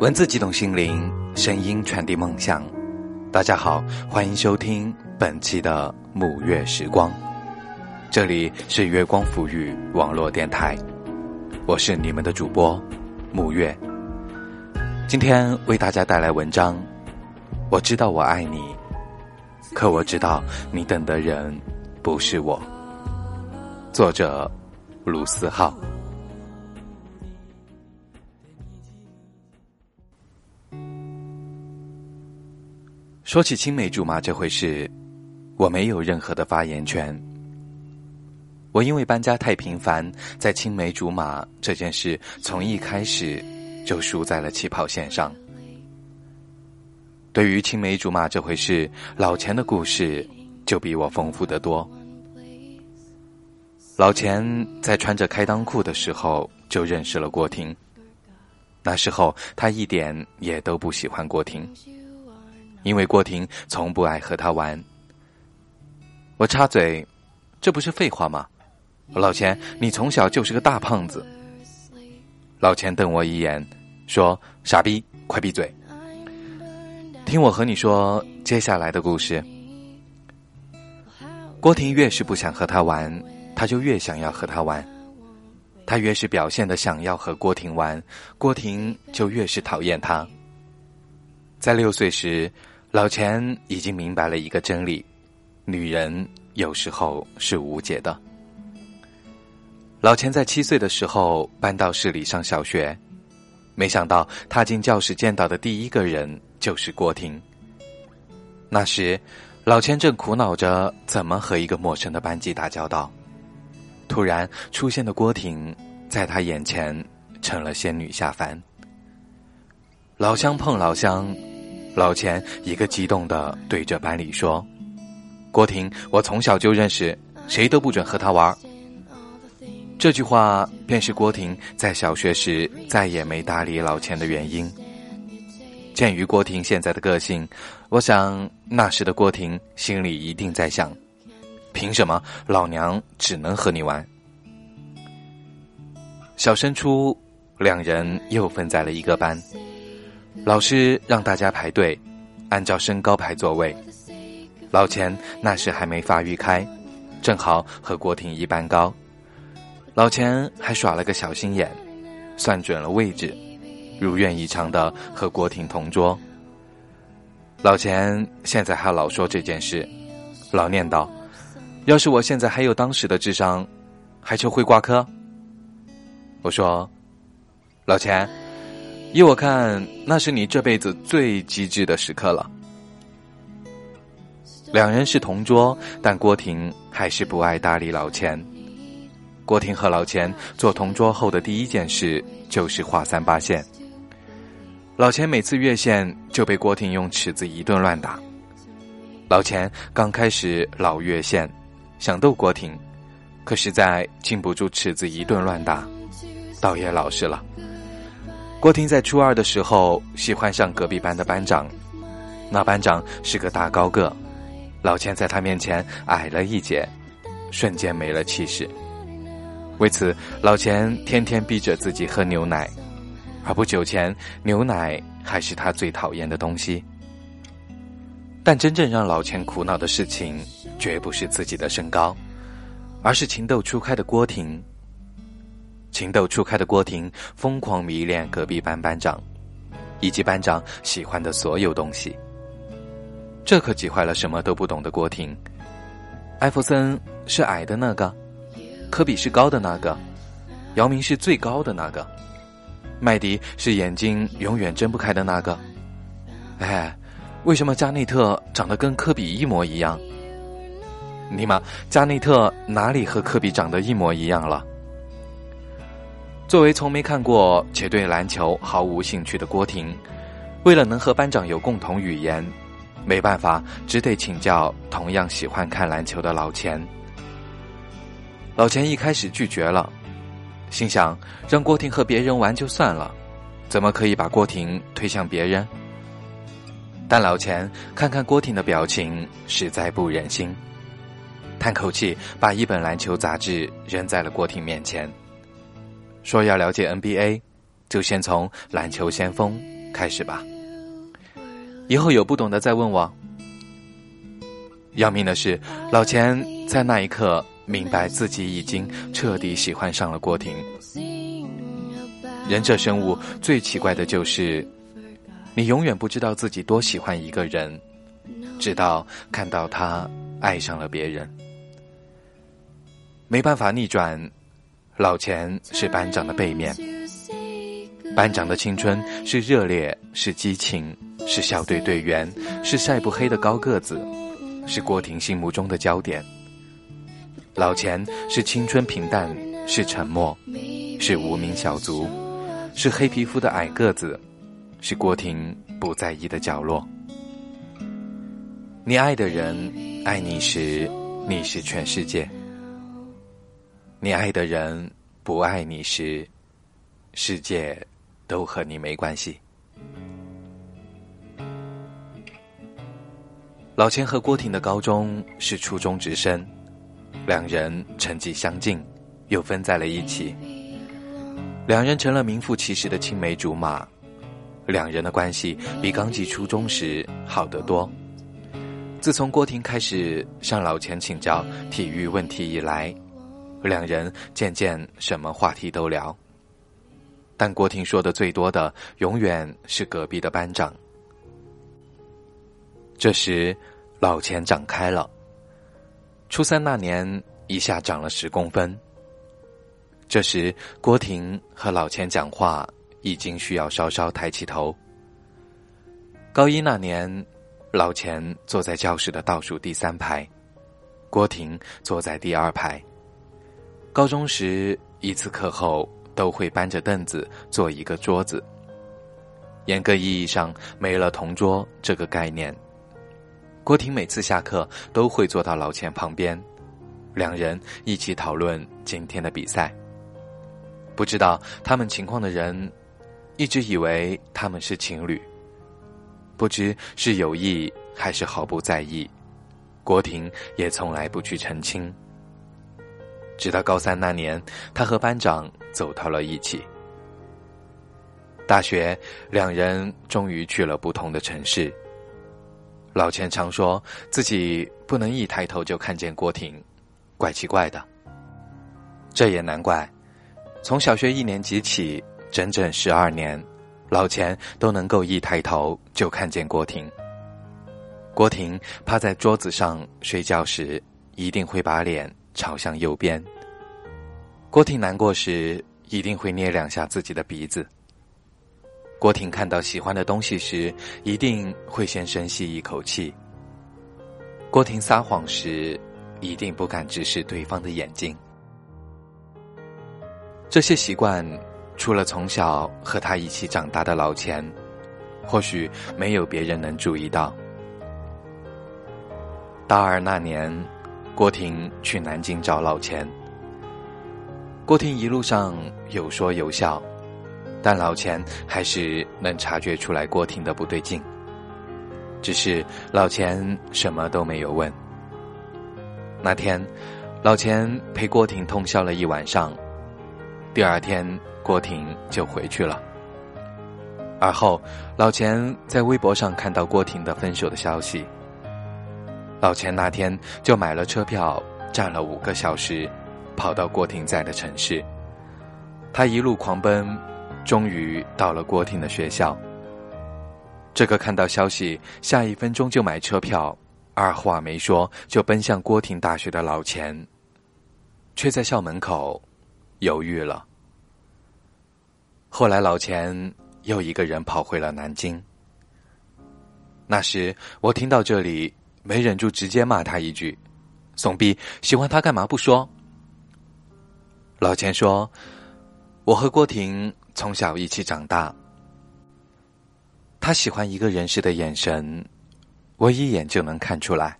文字激动心灵，声音传递梦想。大家好，欢迎收听本期的沐月时光，这里是月光抚育网络电台，我是你们的主播沐月。今天为大家带来文章。我知道我爱你，可我知道你等的人不是我。作者卢思浩。说起青梅竹马这回事，我没有任何的发言权。我因为搬家太频繁，在青梅竹马这件事从一开始就输在了起跑线上。对于青梅竹马这回事，老钱的故事就比我丰富得多。老钱在穿着开裆裤的时候就认识了郭婷，那时候他一点也都不喜欢郭婷。因为郭婷从不爱和他玩，我插嘴，这不是废话吗？老钱，你从小就是个大胖子。老钱瞪我一眼，说：“傻逼，快闭嘴！听我和你说接下来的故事。”郭婷越是不想和他玩，他就越想要和他玩；他越是表现的想要和郭婷玩，郭婷就越是讨厌他。在六岁时，老钱已经明白了一个真理：女人有时候是无解的。老钱在七岁的时候搬到市里上小学，没想到踏进教室见到的第一个人就是郭婷。那时，老钱正苦恼着怎么和一个陌生的班级打交道，突然出现的郭婷在他眼前成了仙女下凡。老乡碰老乡。老钱一个激动的对着班里说：“郭婷，我从小就认识，谁都不准和他玩。”这句话便是郭婷在小学时再也没搭理老钱的原因。鉴于郭婷现在的个性，我想那时的郭婷心里一定在想：凭什么老娘只能和你玩？小升初，两人又分在了一个班。老师让大家排队，按照身高排座位。老钱那时还没发育开，正好和郭婷一般高。老钱还耍了个小心眼，算准了位置，如愿以偿的和郭婷同桌。老钱现在还老说这件事，老念叨：“要是我现在还有当时的智商，还就会挂科。”我说：“老钱。”依我看，那是你这辈子最机智的时刻了。两人是同桌，但郭婷还是不爱搭理老钱。郭婷和老钱做同桌后的第一件事就是画三八线。老钱每次越线就被郭婷用尺子一顿乱打。老钱刚开始老越线，想逗郭婷，可实在禁不住尺子一顿乱打，倒也老实了。郭婷在初二的时候喜欢上隔壁班的班长，那班长是个大高个，老钱在他面前矮了一截，瞬间没了气势。为此，老钱天天逼着自己喝牛奶，而不久前牛奶还是他最讨厌的东西。但真正让老钱苦恼的事情，绝不是自己的身高，而是情窦初开的郭婷。情窦初开的郭婷疯狂迷恋隔壁班班长，以及班长喜欢的所有东西。这可急坏了什么都不懂的郭婷。艾弗森是矮的那个，科比是高的那个，姚明是最高的那个，麦迪是眼睛永远睁不开的那个。哎，为什么加内特长得跟科比一模一样？尼玛，加内特哪里和科比长得一模一样了？作为从没看过且对篮球毫无兴趣的郭婷，为了能和班长有共同语言，没办法，只得请教同样喜欢看篮球的老钱。老钱一开始拒绝了，心想让郭婷和别人玩就算了，怎么可以把郭婷推向别人？但老钱看看郭婷的表情，实在不忍心，叹口气，把一本篮球杂志扔在了郭婷面前。说要了解 NBA，就先从篮球先锋开始吧。以后有不懂的再问我。要命的是，老钱在那一刻明白自己已经彻底喜欢上了郭婷。人这生物最奇怪的就是，你永远不知道自己多喜欢一个人，直到看到他爱上了别人。没办法逆转，老钱是班长的背面。班长的青春是热烈，是激情，是校队队员，是晒不黑的高个子，是郭婷心目中的焦点。老钱是青春平淡，是沉默，是无名小卒，是黑皮肤的矮个子，是郭婷不在意的角落。你爱的人爱你时，你是全世界。你爱的人不爱你时，世界都和你没关系。老钱和郭婷的高中是初中直升，两人成绩相近，又分在了一起。两人成了名副其实的青梅竹马，两人的关系比刚进初中时好得多。自从郭婷开始向老钱请教体育问题以来。两人渐渐什么话题都聊，但郭婷说的最多的永远是隔壁的班长。这时，老钱长开了，初三那年一下长了十公分。这时，郭婷和老钱讲话已经需要稍稍抬起头。高一那年，老钱坐在教室的倒数第三排，郭婷坐在第二排。高中时，一次课后都会搬着凳子做一个桌子。严格意义上，没了同桌这个概念。郭婷每次下课都会坐到老钱旁边，两人一起讨论今天的比赛。不知道他们情况的人，一直以为他们是情侣，不知是有意还是毫不在意。郭婷也从来不去澄清。直到高三那年，他和班长走到了一起。大学，两人终于去了不同的城市。老钱常说自己不能一抬头就看见郭婷，怪奇怪的。这也难怪，从小学一年级起，整整十二年，老钱都能够一抬头就看见郭婷。郭婷趴在桌子上睡觉时，一定会把脸。朝向右边。郭婷难过时，一定会捏两下自己的鼻子。郭婷看到喜欢的东西时，一定会先深吸一口气。郭婷撒谎时，一定不敢直视对方的眼睛。这些习惯，除了从小和他一起长大的老钱，或许没有别人能注意到。大二那年。郭婷去南京找老钱。郭婷一路上有说有笑，但老钱还是能察觉出来郭婷的不对劲。只是老钱什么都没有问。那天，老钱陪郭婷通宵了一晚上。第二天，郭婷就回去了。而后，老钱在微博上看到郭婷的分手的消息。老钱那天就买了车票，站了五个小时，跑到郭婷在的城市。他一路狂奔，终于到了郭婷的学校。这个看到消息，下一分钟就买车票，二话没说就奔向郭婷大学的老钱，却在校门口犹豫了。后来老钱又一个人跑回了南京。那时我听到这里。没忍住，直接骂他一句：“怂逼，喜欢他干嘛不说？”老钱说：“我和郭婷从小一起长大，他喜欢一个人时的眼神，我一眼就能看出来。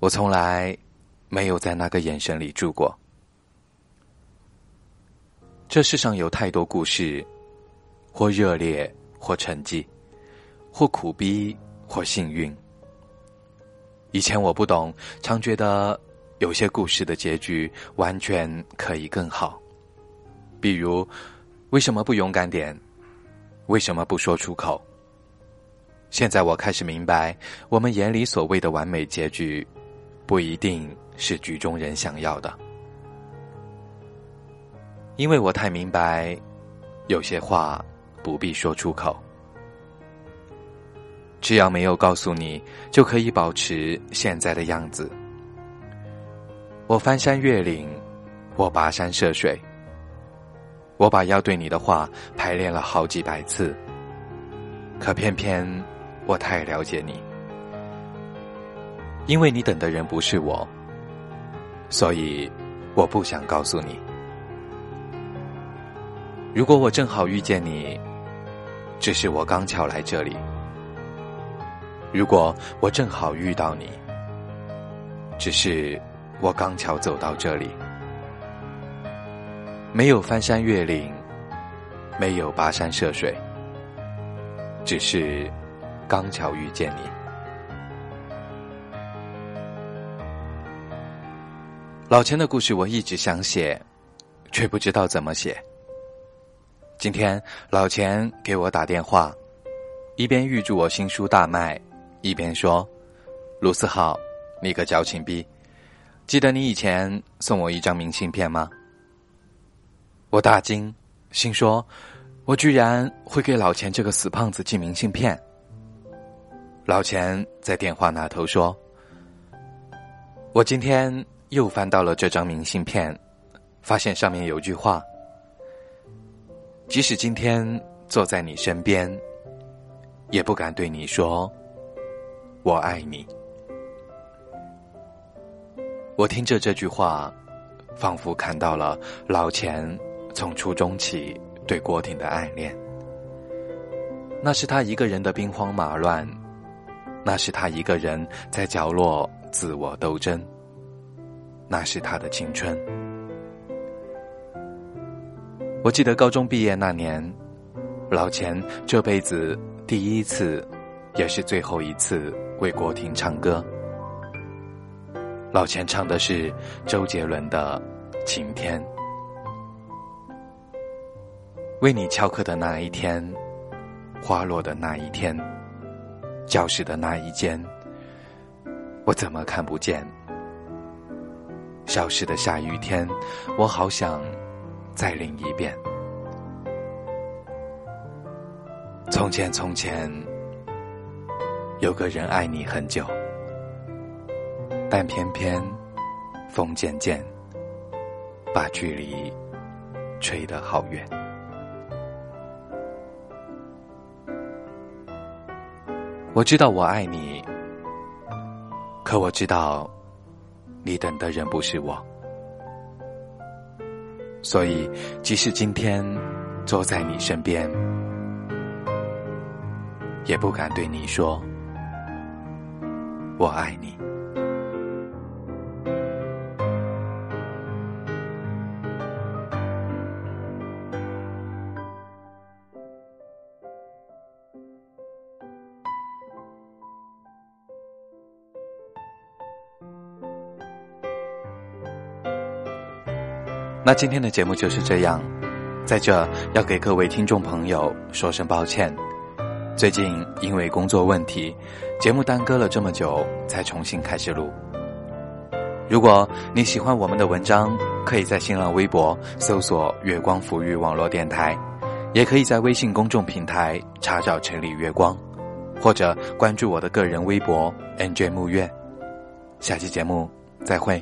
我从来没有在那个眼神里住过。这世上有太多故事，或热烈，或沉寂，或苦逼，或幸运。”以前我不懂，常觉得有些故事的结局完全可以更好。比如，为什么不勇敢点？为什么不说出口？现在我开始明白，我们眼里所谓的完美结局，不一定是局中人想要的。因为我太明白，有些话不必说出口。只要没有告诉你，就可以保持现在的样子。我翻山越岭，我跋山涉水，我把要对你的话排练了好几百次。可偏偏我太了解你，因为你等的人不是我，所以我不想告诉你。如果我正好遇见你，只是我刚巧来这里。如果我正好遇到你，只是我刚巧走到这里，没有翻山越岭，没有跋山涉水，只是刚巧遇见你。老钱的故事我一直想写，却不知道怎么写。今天老钱给我打电话，一边预祝我新书大卖。一边说：“卢思浩，你个矫情逼，记得你以前送我一张明信片吗？”我大惊，心说：“我居然会给老钱这个死胖子寄明信片。”老钱在电话那头说：“我今天又翻到了这张明信片，发现上面有句话：即使今天坐在你身边，也不敢对你说。”我爱你。我听着这句话，仿佛看到了老钱从初中起对郭婷的爱恋。那是他一个人的兵荒马乱，那是他一个人在角落自我斗争，那是他的青春。我记得高中毕业那年，老钱这辈子第一次，也是最后一次。为国婷唱歌，老钱唱的是周杰伦的《晴天》。为你翘课的那一天，花落的那一天，教室的那一间，我怎么看不见？消失的下雨天，我好想再淋一遍。从前，从前。有个人爱你很久，但偏偏风渐渐把距离吹得好远。我知道我爱你，可我知道你等的人不是我，所以即使今天坐在你身边，也不敢对你说。我爱你。那今天的节目就是这样，在这要给各位听众朋友说声抱歉。最近因为工作问题，节目耽搁了这么久，才重新开始录。如果你喜欢我们的文章，可以在新浪微博搜索“月光抚育网络电台”，也可以在微信公众平台查找“城里月光”，或者关注我的个人微博 “nj 木月”。下期节目再会。